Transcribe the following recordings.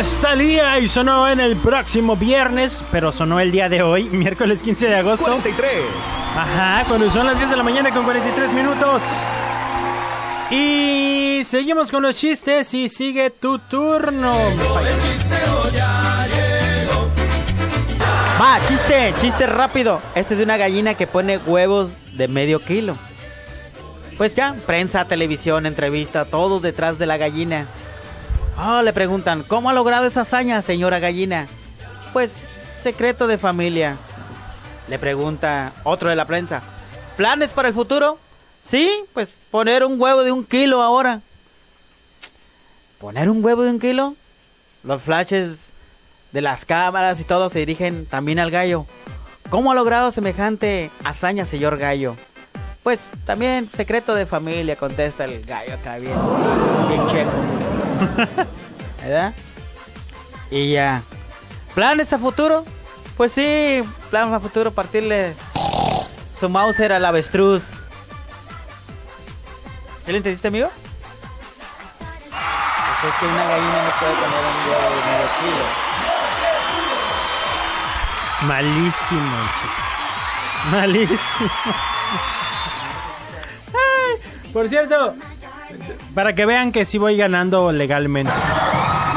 es Talía y sonó en el próximo viernes, pero sonó el día de hoy, miércoles 15 de agosto. 43. Ajá, cuando son las 10 de la mañana con 43 minutos. Y seguimos con los chistes y sigue tu turno. Va, chiste, chiste rápido. Este es de una gallina que pone huevos de medio kilo. Pues ya, prensa, televisión, entrevista, todos detrás de la gallina. Ah, le preguntan, ¿cómo ha logrado esa hazaña, señora gallina? Pues, secreto de familia. Le pregunta otro de la prensa, ¿planes para el futuro? Sí, pues poner un huevo de un kilo ahora. ¿Poner un huevo de un kilo? Los flashes de las cámaras y todo se dirigen también al gallo. ¿Cómo ha logrado semejante hazaña, señor gallo? Pues también secreto de familia, contesta el gallo acá bien, bien checo. ¿Verdad? Y ya. ¿Planes a futuro? Pues sí, planes a futuro, partirle su Mauser al avestruz. ¿Qué le entendiste, amigo? Pues es que una gallina no puede poner un huevo de medio kilo. Malísimo, chiste. Malísimo. Por cierto, para que vean que sí voy ganando legalmente.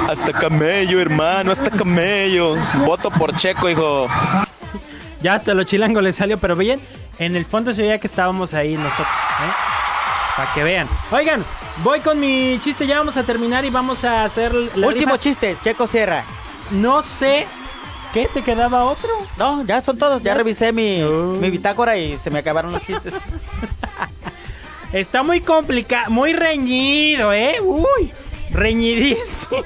Hasta camello, hermano, hasta camello. Voto por Checo, hijo. Ya hasta los chilangos les salió, pero bien, en el fondo se veía que estábamos ahí nosotros, ¿eh? Para que vean. Oigan, voy con mi chiste, ya vamos a terminar y vamos a hacer la Último rifa. chiste, Checo Sierra. No sé qué te quedaba otro. No, ya son todos. Ya Ya. revisé mi, mi bitácora y se me acabaron los chistes. Está muy complicado, muy reñido, ¿eh? Uy, reñidísimo.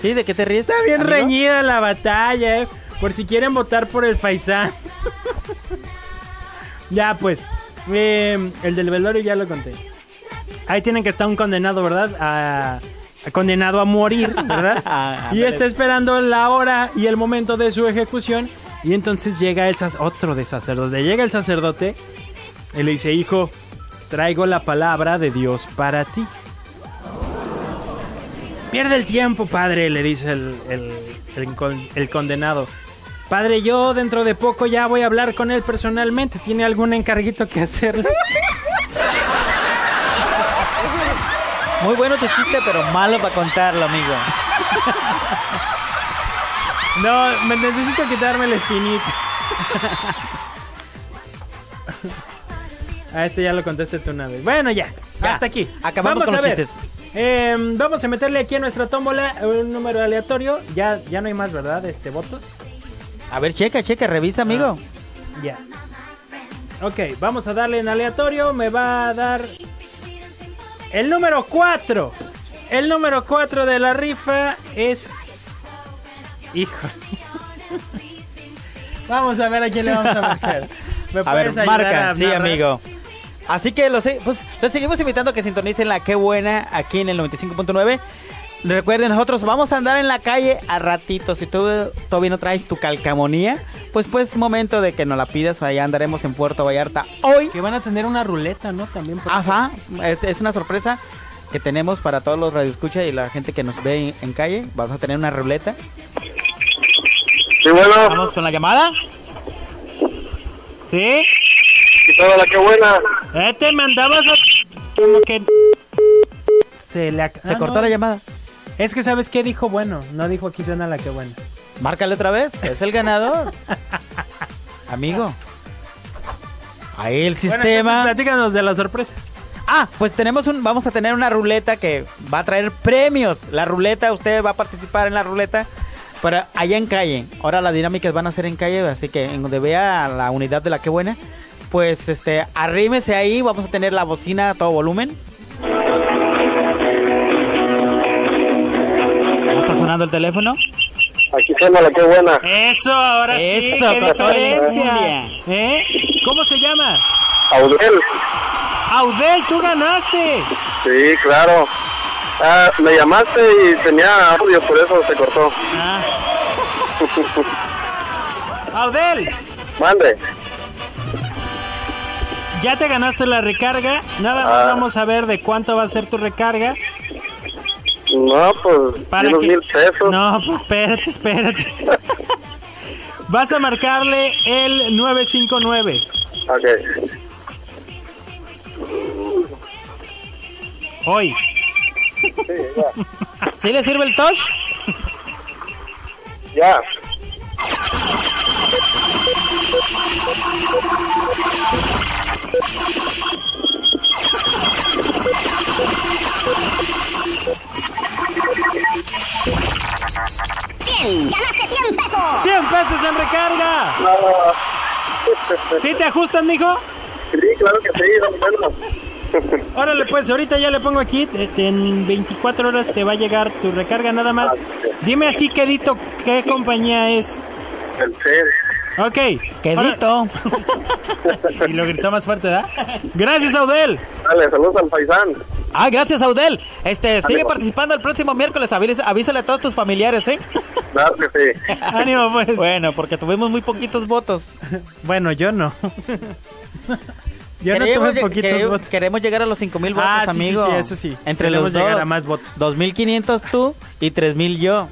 ¿Sí? ¿De qué te ríes? Está bien amigo? reñida la batalla, ¿eh? Por si quieren votar por el Faisán. ya, pues. eh, el del velorio ya lo conté. Ahí tienen que estar un condenado, ¿verdad? A, a condenado a morir, ¿verdad? Ah, y está esperando la hora y el momento de su ejecución. Y entonces llega el otro de sacerdote. Llega el sacerdote y le dice, hijo, traigo la palabra de Dios para ti. Pierde el tiempo, padre, le dice el, el- el con- el condenado. Padre, yo dentro de poco ya voy a hablar con él personalmente. ¿Tiene algún encarguito que hacerle? Muy bueno tu chiste, pero malo para contarlo, amigo. No, me necesito quitarme el espinito. A este ya lo contesté tú una vez. Bueno, ya, Ya, hasta aquí. acabamos con a los ver. chistes. Eh, vamos a meterle aquí a nuestra tómbola un número aleatorio. Ya, ya no hay más, ¿verdad? Este, votos. A ver, checa, checa, revisa, amigo. Ya. Ok, vamos a darle en aleatorio. Me va a dar el número 4. El número 4 de la rifa es... Híjole. vamos a ver a quién le vamos a marcar. ¿Me A ver, marca, a sí, amigo. Así que los, pues, los seguimos invitando a que sintonicen la Qué Buena aquí en el 95.9. Recuerden, nosotros vamos a andar en la calle a ratito. Si tú todavía no traes tu calcamonía, pues pues momento de que nos la pidas. Allá andaremos en Puerto Vallarta hoy. Que van a tener una ruleta, ¿no? También. por Ajá, es, es una sorpresa que tenemos para todos los radioescuchas y la gente que nos ve en, en calle. Vamos a tener una ruleta. Sí, bueno, Vamos con la llamada. ¿Sí? toda la que buena. Eh, te mandabas a... Como que... Se le... ac- Se Ah, cortó no. la llamada. Es que sabes qué dijo bueno, no dijo aquí suena la que buena. Márcale otra vez, es el ganador. Amigo. Ahí el Bueno, sistema. platícanos de la sorpresa. ah, pues tenemos un, vamos a tener una ruleta que va a traer premios. La ruleta, usted va a participar en la ruleta, pero allá en calle. Ahora las dinámicas van a ser en calle, así que en donde vea la unidad de la que buena, pues este, arrímese ahí, vamos a tener la bocina a todo volumen. ¿Ya está sonando el teléfono? Aquí suena la que buena. Eso, ahora sí, Eso, qué con toda la diferencia. ¿Eh? ¿Cómo se llama? Audel. Audel, tú ganaste. Sí, claro. Ah, me llamaste y tenía audio, por eso se cortó. Ah. Audel, Mande. ya te ganaste la recarga. Nada más Ah. vamos a ver de cuánto va a ser tu recarga. No, pues, Para unos que... mil pesos. No, pues espérate, espérate. Vas a marcarle el 959. Ok. Hoy. ¿Sí le sirve el touch? Ya. ¡Bien! ¡Ganaste 100 pesos! 100 pesos en recarga. No. ¿Sí te ajustan, mijo? Sí, claro que sí, no menos. Órale, pues ahorita ya le pongo aquí. te- te- En 24 horas te va a llegar tu recarga nada más. Dime así, quedito, ¿qué compañía es? El C. Ok. Quedito. Y lo gritó más fuerte, ¿verdad? Gracias, Audel. Dale, saludos al paisán. Ah, gracias, Audel. Este, sigue participando el próximo miércoles. Avísale, avísale a todos tus familiares, ¿eh? Claro que sí. Ánimo, pues. Bueno, porque tuvimos muy poquitos votos. Bueno, yo no. No queremos, lle- poquitos quere- votos. queremos llegar a los 5000 votos, Ah, sí, sí, amigo. sí, eso sí. Entre Queremos los dos. llegar a más votos. 2500 tú y 3000 yo.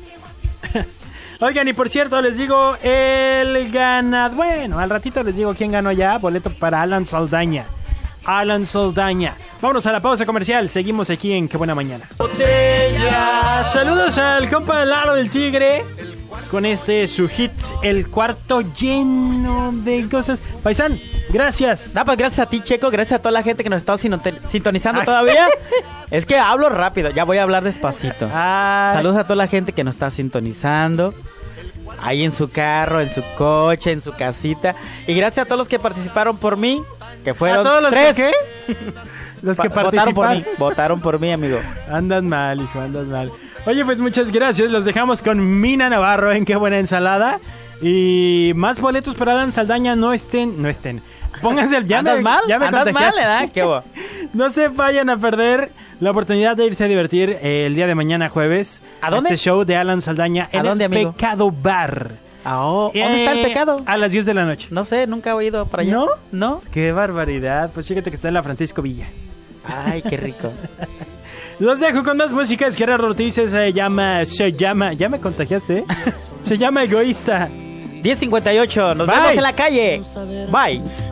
Oigan, y por cierto, les digo el ganador. Bueno, al ratito les digo quién ganó ya. Boleto para Alan Saldaña. Alan Saldaña. Vámonos a la pausa comercial. Seguimos aquí en Qué Buena Mañana. Botella. Saludos al compa Lalo del Tigre. Con este su hit, el cuarto lleno de cosas. Paisán, gracias. Ah, pues gracias a ti, Checo. Gracias a toda la gente que nos está sinton- sintonizando Ay. todavía. es que hablo rápido. Ya voy a hablar despacito. Ah, Saludos a toda la gente que nos está sintonizando. Ahí en su carro, en su coche, en su casita. Y gracias a todos los que participaron por mí. Que fueron ¿A todos los tres. que qué? Los que Pa- votaron por mí. participaron. Votaron por mí, amigo. Andas mal, hijo, andas mal. Oye, pues muchas gracias. Los dejamos con Mina Navarro en Qué Buena Ensalada. Y más boletos para Alan Saldaña no estén, no estén. Pónganse el ya ¿Andas me- mal? ya me ¿Andas mal. ¿verdad? ¿Qué hubo? No se vayan a perder la oportunidad de irse a divertir eh, el día de mañana jueves. ¿A dónde? Este show de Alan Saldaña ¿A en dónde, el amigo? Pecado Bar. Oh, ¿Dónde está el Eh, pecado? A las 10 de la noche. No sé, nunca he ido para allá. ¿No? ¿No? Qué barbaridad. Pues fíjate que está en la Francisco Villa. Ay, qué rico. Los dejo con más música. Es Gerardo Ortiz se llama, se llama, ya me contagiaste, ¿eh? Se llama Egoísta. 10.58, nos Bye. vemos en la calle. Bye.